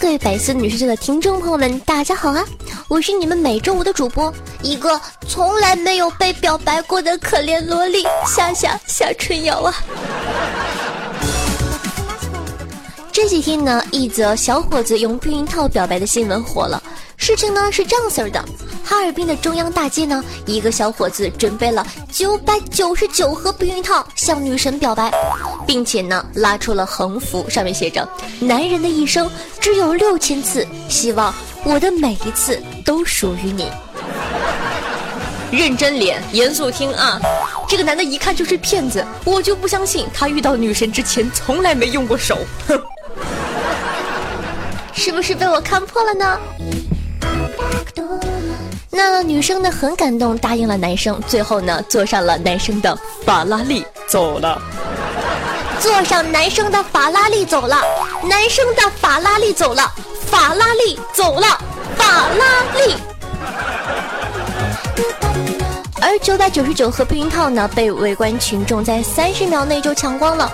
各位百思女神秀的听众朋友们，大家好啊！我是你们每周五的主播，一个从来没有被表白过的可怜萝莉夏夏夏春瑶啊。这几天呢，一则小伙子用避孕套表白的新闻火了。事情呢是这样式的：哈尔滨的中央大街呢，一个小伙子准备了九百九十九盒避孕套向女神表白，并且呢拉出了横幅，上面写着：“男人的一生只有六千次，希望我的每一次都属于你。”认真脸，严肃听啊！这个男的一看就是骗子，我就不相信他遇到女神之前从来没用过手，哼！是不是被我看破了呢？那女生呢很感动，答应了男生，最后呢坐上了男生的法拉利走了。坐上男生的法拉利走了，男生的法拉利走了，法拉利走了，法拉利。而九百九十九盒避孕套呢，被围观群众在三十秒内就抢光了。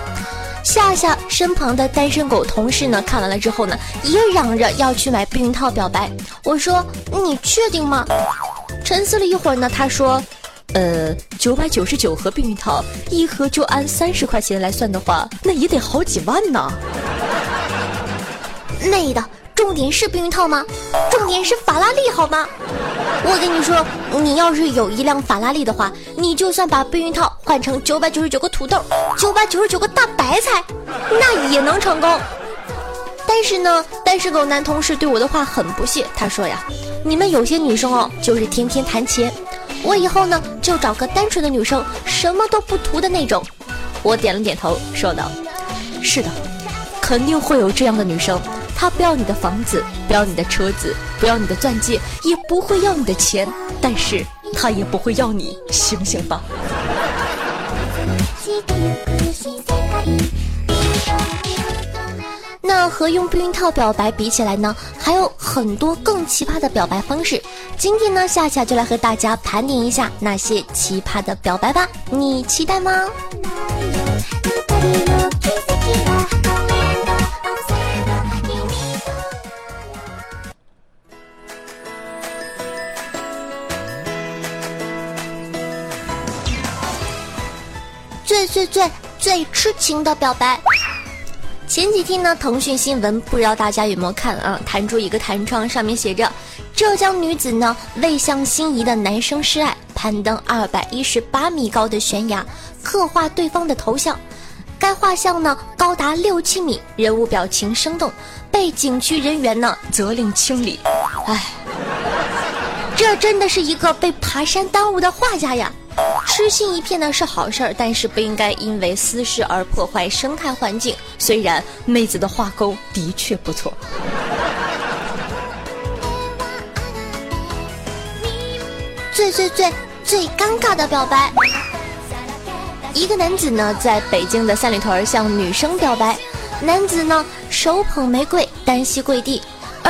夏夏身旁的单身狗同事呢，看完了之后呢，也嚷着要去买避孕套表白。我说：“你确定吗？”沉思了一会儿呢，他说：“呃，九百九十九盒避孕套，一盒就按三十块钱来算的话，那也得好几万呢。”累的。重点是避孕套吗？重点是法拉利好吗？我跟你说，你要是有一辆法拉利的话，你就算把避孕套换成九百九十九个土豆、九百九十九个大白菜，那也能成功。但是呢，单身狗男同事对我的话很不屑，他说呀：“你们有些女生哦，就是天天谈钱，我以后呢就找个单纯的女生，什么都不图的那种。”我点了点头，说道：“是的，肯定会有这样的女生。”他不要你的房子，不要你的车子，不要你的钻戒，也不会要你的钱，但是他也不会要你，醒醒吧！那和用避孕套表白比起来呢，还有很多更奇葩的表白方式。今天呢，夏夏就来和大家盘点一下那些奇葩的表白吧，你期待吗？最最最最痴情的表白。前几天呢，腾讯新闻不知道大家有没有看啊？弹出一个弹窗，上面写着：浙江女子呢为向心仪的男生示爱，攀登二百一十八米高的悬崖，刻画对方的头像。该画像呢高达六七米，人物表情生动，被景区人员呢责令清理。唉，这真的是一个被爬山耽误的画家呀！痴心一片呢是好事儿，但是不应该因为私事而破坏生态环境。虽然妹子的画工的确不错。最最最最尴尬的表白，一个男子呢在北京的三里屯向女生表白，男子呢手捧玫瑰，单膝跪地。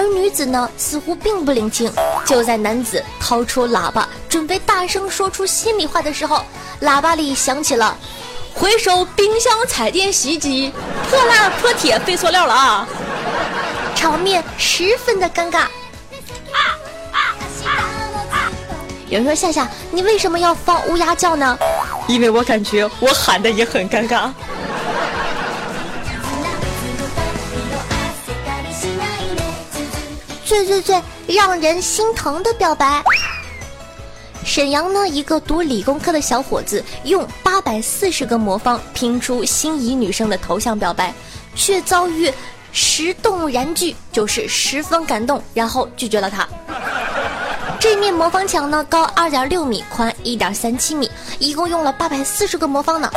而女子呢，似乎并不领情。就在男子掏出喇叭，准备大声说出心里话的时候，喇叭里响起了“回收冰箱、彩电、洗衣机，破烂、破铁、废塑料了啊！”场面十分的尴尬。有人说：“夏夏，你为什么要放乌鸦叫呢？”因为我感觉我喊的也很尴尬。最最最让人心疼的表白。沈阳呢，一个读理工科的小伙子用八百四十个魔方拼出心仪女生的头像表白，却遭遇十动燃拒，就是十分感动，然后拒绝了他。这面魔方墙呢，高二点六米，宽一点三七米，一共用了八百四十个魔方呢。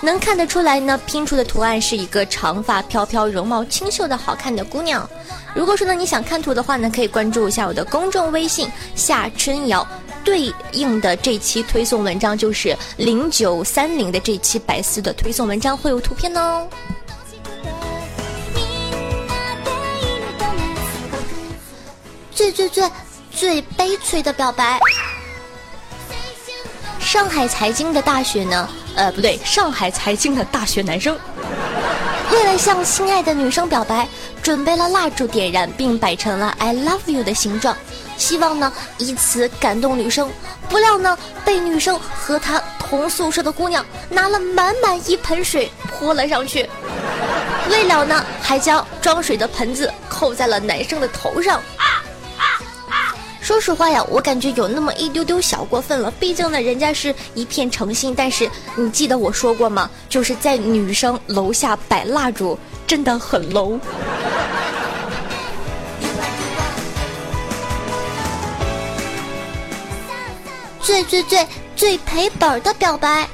能看得出来呢，拼出的图案是一个长发飘飘、容貌清秀的好看的姑娘。如果说呢你想看图的话呢，可以关注一下我的公众微信夏春瑶，对应的这期推送文章就是零九三零的这期百思的推送文章会有图片哦。最最最最悲催的表白。上海财经的大学呢？呃，不对，上海财经的大学男生，为了向心爱的女生表白，准备了蜡烛点燃，并摆成了 “I love you” 的形状，希望呢以此感动女生。不料呢，被女生和她同宿舍的姑娘拿了满满一盆水泼了上去，未了呢，还将装水的盆子扣在了男生的头上。说实话呀，我感觉有那么一丢丢小过分了。毕竟呢，人家是一片诚心。但是你记得我说过吗？就是在女生楼下摆蜡烛，真的很 low。最最最最赔本的表白。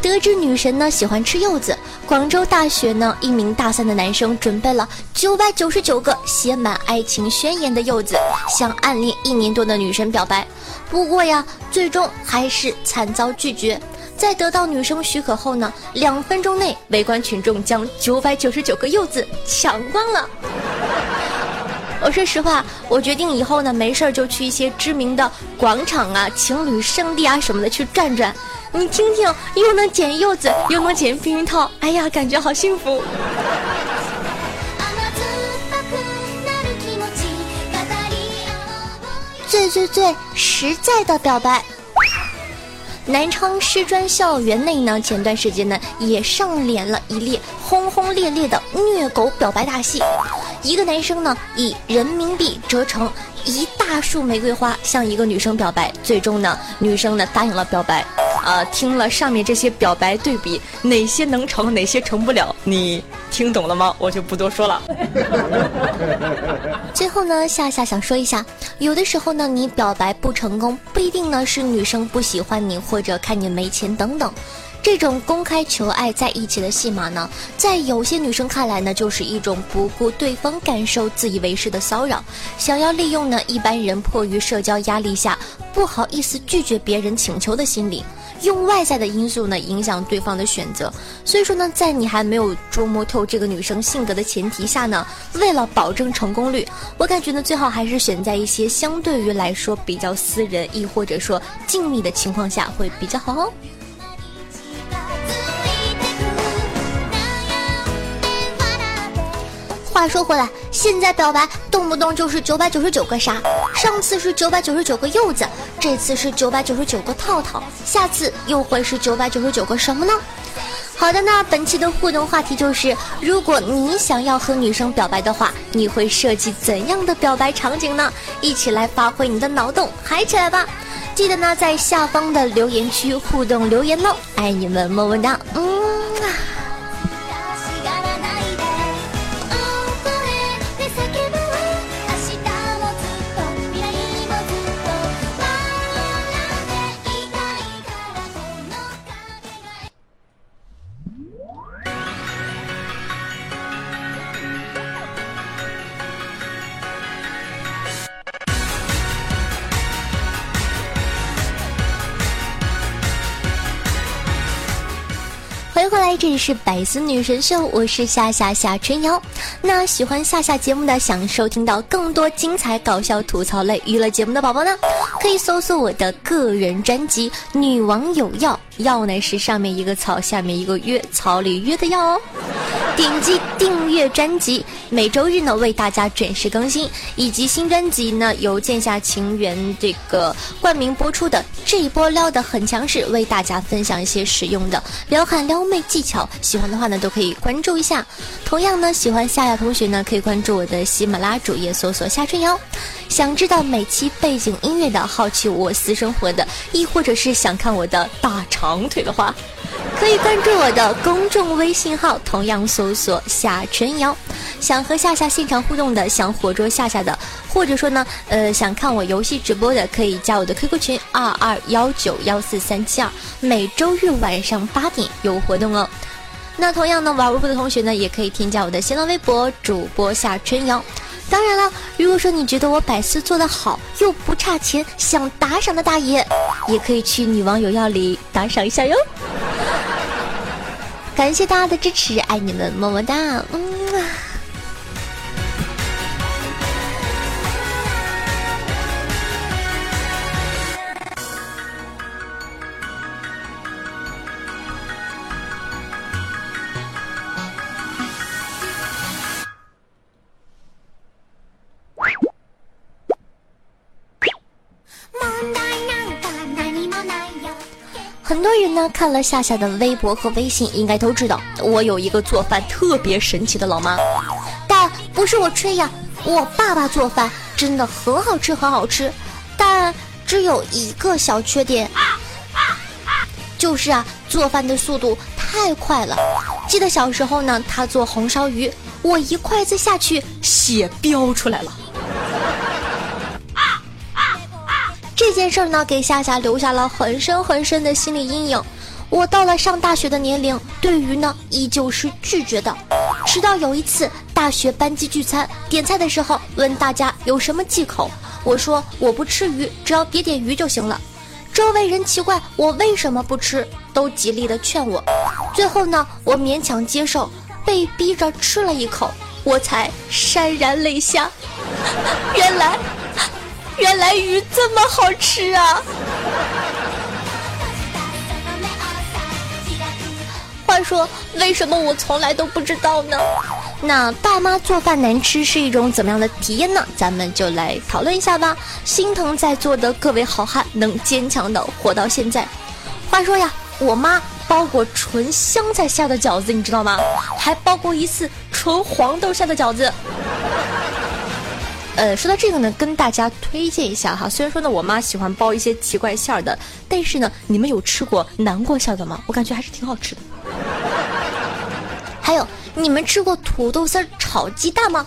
得知女神呢喜欢吃柚子，广州大学呢一名大三的男生准备了九百九十九个写满爱情宣言的柚子，向暗恋一年多的女神表白。不过呀，最终还是惨遭拒绝。在得到女生许可后呢，两分钟内围观群众将九百九十九个柚子抢光了。我说实话，我决定以后呢没事就去一些知名的广场啊、情侣圣地啊什么的去转转。你听听，又能捡柚子，又能捡避孕套，哎呀，感觉好幸福。最最最实在的表白。南昌师专校园内呢，前段时间呢也上演了一列轰轰烈烈的虐狗表白大戏。一个男生呢以人民币折成一大束玫瑰花向一个女生表白，最终呢女生呢答应了表白。啊，听了上面这些表白对比，哪些能成，哪些成不了，你听懂了吗？我就不多说了。最后呢，夏夏想说一下，有的时候呢，你表白不成功，不一定呢是女生不喜欢你，或者看你没钱等等。这种公开求爱在一起的戏码呢，在有些女生看来呢，就是一种不顾对方感受、自以为是的骚扰，想要利用呢一般人迫于社交压力下不好意思拒绝别人请求的心理。用外在的因素呢影响对方的选择，所以说呢，在你还没有捉摸透这个女生性格的前提下呢，为了保证成功率，我感觉呢最好还是选在一些相对于来说比较私人，亦或者说静谧的情况下会比较好哦。话说回来，现在表白动不动就是九百九十九个啥？上次是九百九十九个柚子，这次是九百九十九个套套，下次又会是九百九十九个什么呢？好的，那本期的互动话题就是：如果你想要和女生表白的话，你会设计怎样的表白场景呢？一起来发挥你的脑洞，嗨起来吧！记得呢，在下方的留言区互动留言哦，爱你们，么么哒，嗯。啊这里是百思女神秀，我是夏夏夏春瑶。那喜欢夏夏节目的，想收听到更多精彩搞笑吐槽类娱乐节目的宝宝呢，可以搜索我的个人专辑《女王有药》，药呢是上面一个草，下面一个约，草里约的药哦。点击订阅专辑，每周日呢为大家准时更新，以及新专辑呢由剑下情缘这个冠名播出的这一波撩的很强势，为大家分享一些实用的撩汉撩妹技巧，喜欢的话呢都可以关注一下。同样呢，喜欢夏夏同学呢可以关注我的喜马拉主页搜索夏春瑶。想知道每期背景音乐的，好奇我私生活的，亦或者是想看我的大长腿的话。可以关注我的公众微信号，同样搜索夏春瑶。想和夏夏现场互动的，想活捉夏夏的，或者说呢，呃，想看我游戏直播的，可以加我的 QQ 群二二幺九幺四三七二，每周日晚上八点有活动哦。那同样呢，玩微博的同学呢，也可以添加我的新浪微博主播夏春瑶。当然了，如果说你觉得我百思做的好，又不差钱，想打赏的大爷，也可以去女网友要里打赏一下哟。感谢大家的支持，爱你们，么么哒，嗯。看了夏夏的微博和微信，应该都知道我有一个做饭特别神奇的老妈。但不是我吹呀，我爸爸做饭真的很好吃，很好吃。但只有一个小缺点，就是啊，做饭的速度太快了。记得小时候呢，他做红烧鱼，我一筷子下去，血飙出来了。这件事呢，给夏夏留下了很深很深的心理阴影。我到了上大学的年龄，对鱼呢依旧是拒绝的。直到有一次大学班级聚餐，点菜的时候问大家有什么忌口，我说我不吃鱼，只要别点鱼就行了。周围人奇怪我为什么不吃，都极力的劝我。最后呢，我勉强接受，被逼着吃了一口，我才潸然泪下。原来。原来鱼这么好吃啊！话说，为什么我从来都不知道呢？那爸妈做饭难吃是一种怎么样的体验呢？咱们就来讨论一下吧。心疼在座的各位好汉能坚强的活到现在。话说呀，我妈包过纯香菜馅的饺子，你知道吗？还包过一次纯黄豆馅的饺子。呃，说到这个呢，跟大家推荐一下哈。虽然说呢，我妈喜欢包一些奇怪馅儿的，但是呢，你们有吃过南瓜馅的吗？我感觉还是挺好吃的。还有，你们吃过土豆丝炒鸡蛋吗？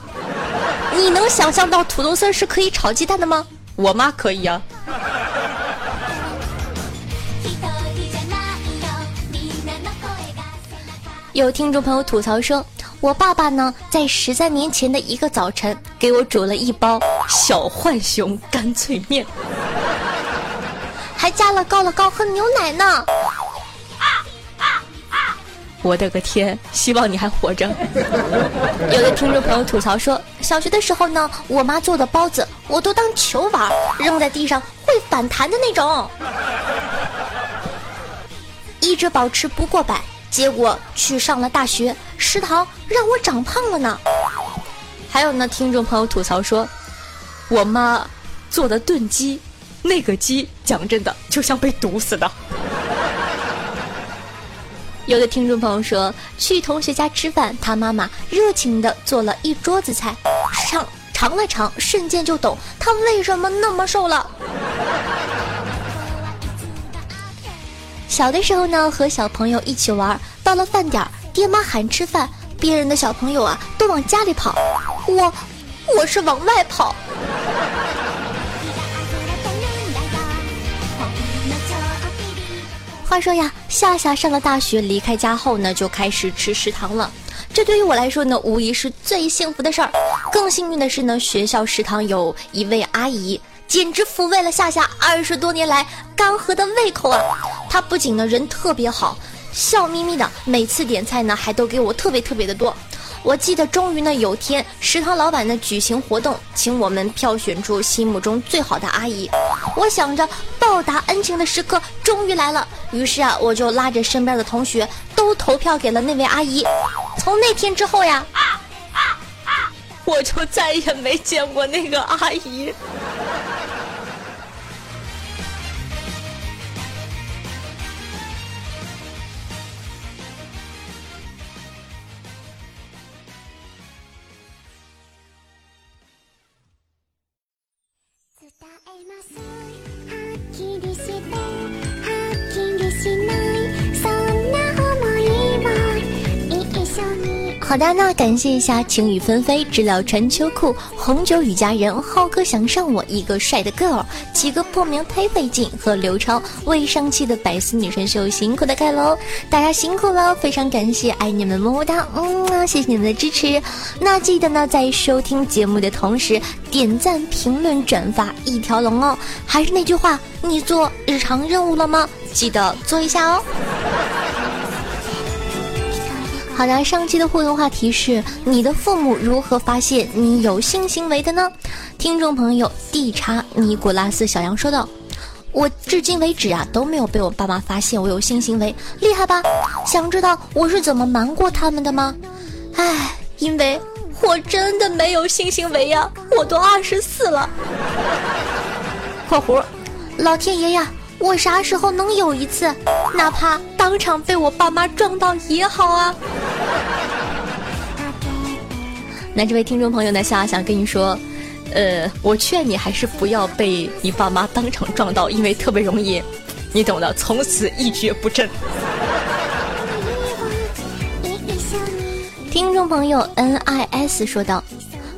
你能想象到土豆丝是可以炒鸡蛋的吗？我妈可以啊。有听众朋友吐槽说。我爸爸呢，在十三年前的一个早晨，给我煮了一包小浣熊干脆面，还加了高乐高和牛奶呢。我的个天！希望你还活着。有的听众朋友吐槽说，小学的时候呢，我妈做的包子我都当球玩，扔在地上会反弹的那种，一直保持不过百。结果去上了大学，食堂让我长胖了呢。还有呢，听众朋友吐槽说，我妈做的炖鸡，那个鸡讲真的就像被毒死的。有的听众朋友说，去同学家吃饭，他妈妈热情的做了一桌子菜，尝尝了尝，瞬间就懂他为什么那么瘦了。小的时候呢，和小朋友一起玩，到了饭点儿，爹妈喊吃饭，别人的小朋友啊都往家里跑，我，我是往外跑。话说呀，夏夏上了大学，离开家后呢，就开始吃食堂了。这对于我来说呢，无疑是最幸福的事儿。更幸运的是呢，学校食堂有一位阿姨。简直抚慰了夏夏二十多年来干涸的胃口啊！他不仅呢人特别好，笑眯眯的，每次点菜呢还都给我特别特别的多。我记得终于呢有天食堂老板呢举行活动，请我们票选出心目中最好的阿姨。我想着报答恩情的时刻终于来了，于是啊我就拉着身边的同学都投票给了那位阿姨。从那天之后呀，我就再也没见过那个阿姨。好的，那感谢一下晴雨纷飞、知了穿秋裤、红酒与佳人、浩哥想上我一个帅的 girl、几个破名忒费劲和刘超未上期的百思女神秀辛苦的盖楼，大家辛苦了，非常感谢，爱你们么么哒，嗯，谢谢你们的支持。那记得呢，在收听节目的同时点赞、评论、转发一条龙哦。还是那句话，你做日常任务了吗？记得做一下哦。好的，上期的互动话题是你的父母如何发现你有性行为的呢？听众朋友地查尼古拉斯小杨说道：“我至今为止啊都没有被我爸妈发现我有性行为，厉害吧？想知道我是怎么瞒过他们的吗？唉，因为我真的没有性行为呀，我都二十四了。”（括弧）老天爷呀！我啥时候能有一次，哪怕当场被我爸妈撞到也好啊！那这位听众朋友呢，夏想跟你说，呃，我劝你还是不要被你爸妈当场撞到，因为特别容易，你懂的，从此一蹶不振。听众朋友 N I S 说道。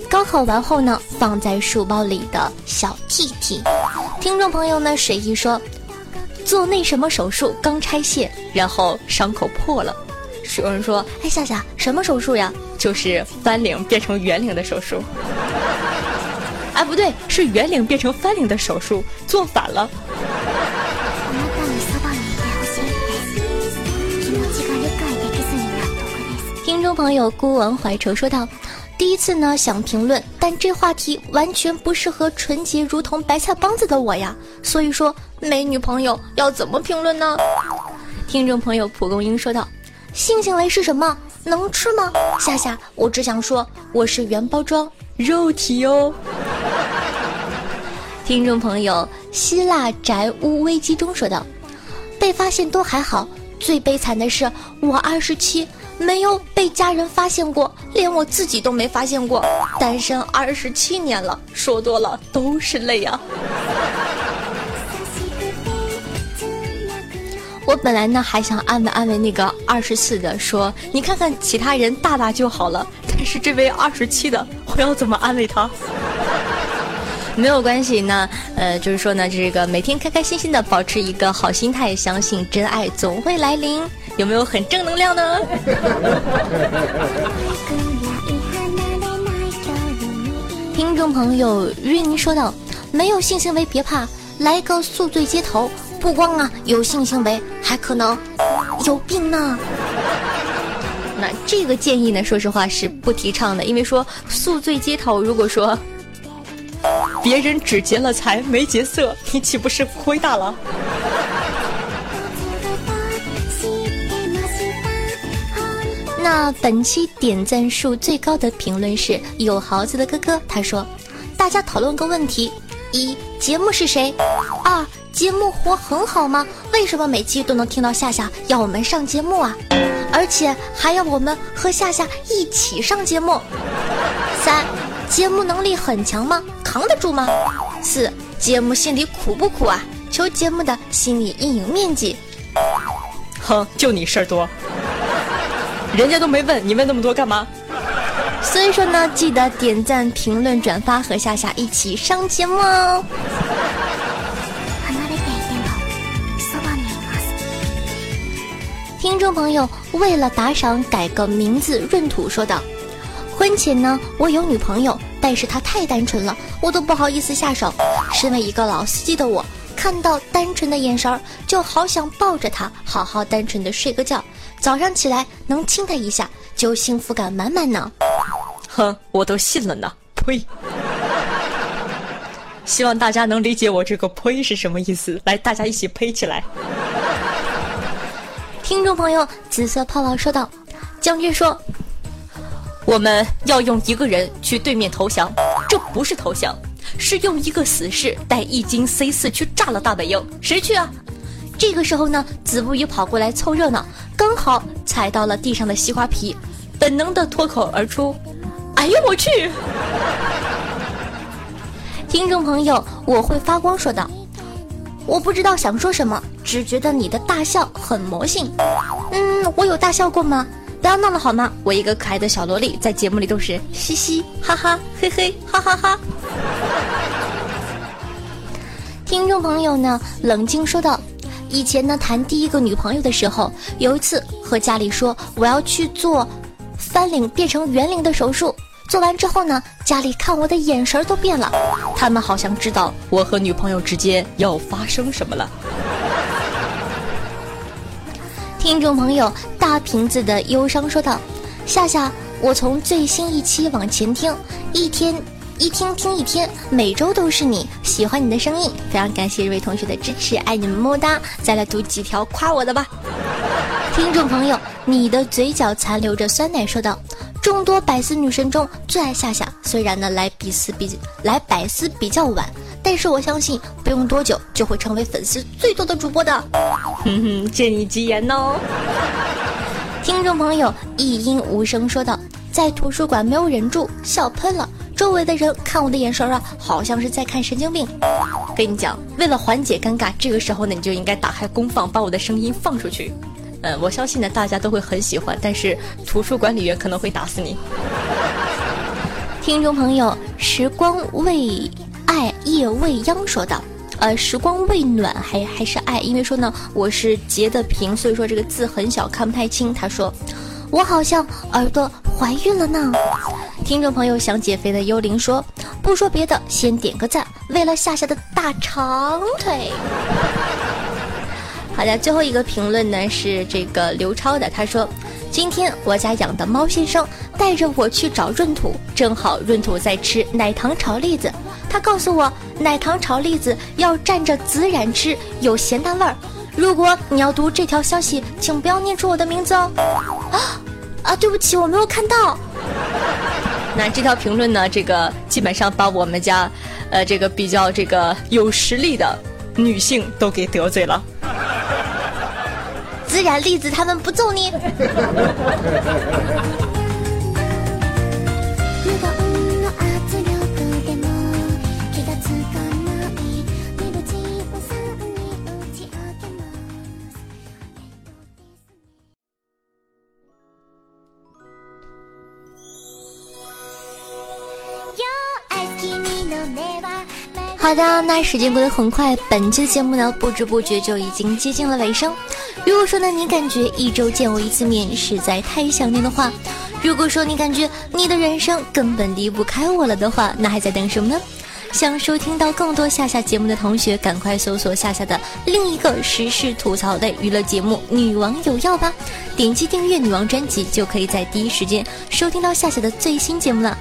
高考完后呢，放在书包里的小 T T。听众朋友呢，随意说。做那什么手术刚拆线，然后伤口破了。有人说：“哎，夏夏，什么手术呀？就是翻领变成圆领的手术。”哎，不对，是圆领变成翻领的手术，做反了。听众朋友孤王怀愁说道。第一次呢想评论，但这话题完全不适合纯洁如同白菜帮子的我呀，所以说没女朋友要怎么评论呢？听众朋友蒲公英说道：“性行为是什么？能吃吗？”夏夏，我只想说我是原包装肉体哦。听众朋友希腊宅屋危机中说道：“被发现都还好，最悲惨的是我二十七。”没有被家人发现过，连我自己都没发现过。单身二十七年了，说多了都是泪啊！我本来呢还想安慰安慰那个二十四的，说你看看其他人大大就好了。但是这位二十七的，我要怎么安慰他？没有关系，那呃，就是说呢，这个每天开开心心的保持一个好心态，相信真爱总会来临。有没有很正能量呢？听众朋友晕说道：“没有性行为别怕，来个宿醉街头，不光啊有性行为，还可能有病呢。”那这个建议呢，说实话是不提倡的，因为说宿醉街头，如果说别人只劫了财没劫色，你岂不是亏大了？那本期点赞数最高的评论是有豪子的哥哥，他说：“大家讨论个问题：一、节目是谁？二、节目活很好吗？为什么每期都能听到夏夏要我们上节目啊？而且还要我们和夏夏一起上节目？三、节目能力很强吗？扛得住吗？四、节目心里苦不苦啊？求节目的心理阴影面积。哼，就你事儿多。”人家都没问你问那么多干嘛？所以说呢，记得点赞、评论、转发和夏夏一起上节目哦。听众朋友，为了打赏改个名字，闰土说道：“婚前呢，我有女朋友，但是她太单纯了，我都不好意思下手。身为一个老司机的我，看到单纯的眼神儿，就好想抱着她，好好单纯的睡个觉。”早上起来能亲她一下，就幸福感满满呢。哼，我都信了呢。呸！希望大家能理解我这个“呸”是什么意思。来，大家一起呸起来。听众朋友，紫色泡泡说道：“将军说，我们要用一个人去对面投降，这不是投降，是用一个死士带一斤 C 四去炸了大本营。谁去啊？”这个时候呢，子不语跑过来凑热闹，刚好踩到了地上的西瓜皮，本能的脱口而出：“哎呦我去！”听众朋友，我会发光说道：“我不知道想说什么，只觉得你的大笑很魔性。”嗯，我有大笑过吗？不要闹了好吗？我一个可爱的小萝莉，在节目里都是嘻嘻哈哈，嘿嘿哈哈哈。听众朋友呢，冷静说道：“以前呢，谈第一个女朋友的时候，有一次和家里说我要去做翻领变成圆领的手术。做完之后呢，家里看我的眼神都变了，他们好像知道我和女朋友之间要发生什么了。”听众朋友，大瓶子的忧伤说道：“夏夏，我从最新一期往前听，一天一听听一天，每周都是你，喜欢你的声音，非常感谢这位同学的支持，爱你们么么哒！再来读几条夸我的吧。”听众朋友，你的嘴角残留着酸奶说道：“众多百思女神中最爱夏夏，虽然呢来比斯比来百思比较晚。”但是我相信，不用多久就会成为粉丝最多的主播的。哼哼，借你吉言哦。听众朋友一音无声说道：“在图书馆没有忍住，笑喷了。周围的人看我的眼神啊，好像是在看神经病。跟你讲，为了缓解尴尬，这个时候呢，你就应该打开功放，把我的声音放出去。呃，我相信呢，大家都会很喜欢。但是图书管理员可能会打死你。听众朋友，时光未。爱夜未央说道：“呃，时光未暖，还还是爱，因为说呢，我是截的屏，所以说这个字很小，看不太清。”他说：“我好像耳朵怀孕了呢。”听众朋友想减肥的幽灵说：“不说别的，先点个赞，为了夏夏的大长腿。”好的，最后一个评论呢是这个刘超的，他说：“今天我家养的猫先生带着我去找闰土，正好闰土在吃奶糖炒栗子。”他告诉我，奶糖炒栗子要蘸着孜然吃，有咸淡味儿。如果你要读这条消息，请不要念出我的名字哦。啊啊，对不起，我没有看到。那这条评论呢？这个基本上把我们家，呃，这个比较这个有实力的女性都给得罪了。孜然栗子他们不揍你。好的，那时间过得很快，本期的节目呢，不知不觉就已经接近了尾声。如果说呢，你感觉一周见我一次面实在太想念的话，如果说你感觉你的人生根本离不开我了的话，那还在等什么呢？想收听到更多夏夏节目的同学，赶快搜索夏夏的另一个时事吐槽类娱乐节目《女王有药》吧，点击订阅女王专辑，就可以在第一时间收听到夏夏的最新节目了。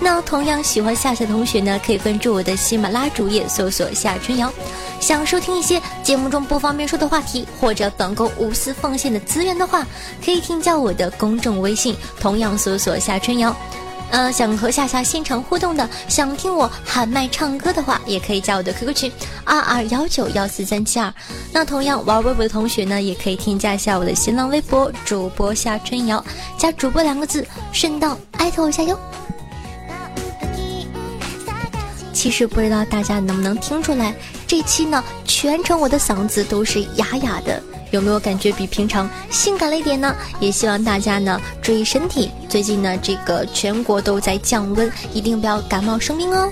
那同样喜欢夏夏的同学呢，可以关注我的喜马拉主页，搜索夏春瑶。想收听一些节目中不方便说的话题，或者本宫无私奉献的资源的话，可以添加我的公众微信，同样搜索夏春瑶。呃，想和夏夏现场互动的，想听我喊麦唱歌的话，也可以加我的 QQ 群二二幺九幺四三七二。那同样玩微博的同学呢，也可以添加一下我的新浪微博主播夏春瑶，加主播两个字，顺道艾特我一下哟。其实不知道大家能不能听出来，这期呢全程我的嗓子都是哑哑的，有没有感觉比平常性感了一点呢？也希望大家呢注意身体，最近呢这个全国都在降温，一定不要感冒生病哦。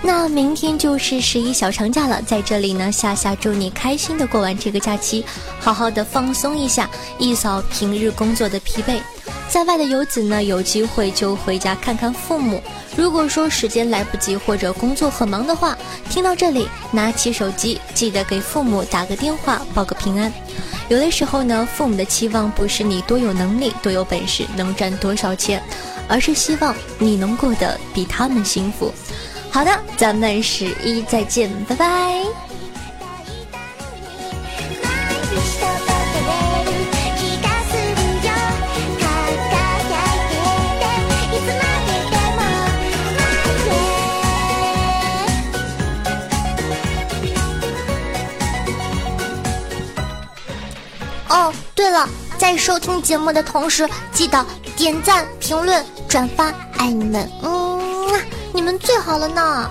那明天就是十一小长假了，在这里呢，夏夏祝你开心的过完这个假期，好好的放松一下，一扫平日工作的疲惫。在外的游子呢，有机会就回家看看父母。如果说时间来不及或者工作很忙的话，听到这里，拿起手机，记得给父母打个电话，报个平安。有的时候呢，父母的期望不是你多有能力、多有本事、能赚多少钱，而是希望你能过得比他们幸福。好的，咱们十一再见，拜拜。在收听节目的同时，记得点赞、评论、转发，爱你们，嗯，你们最好了呢。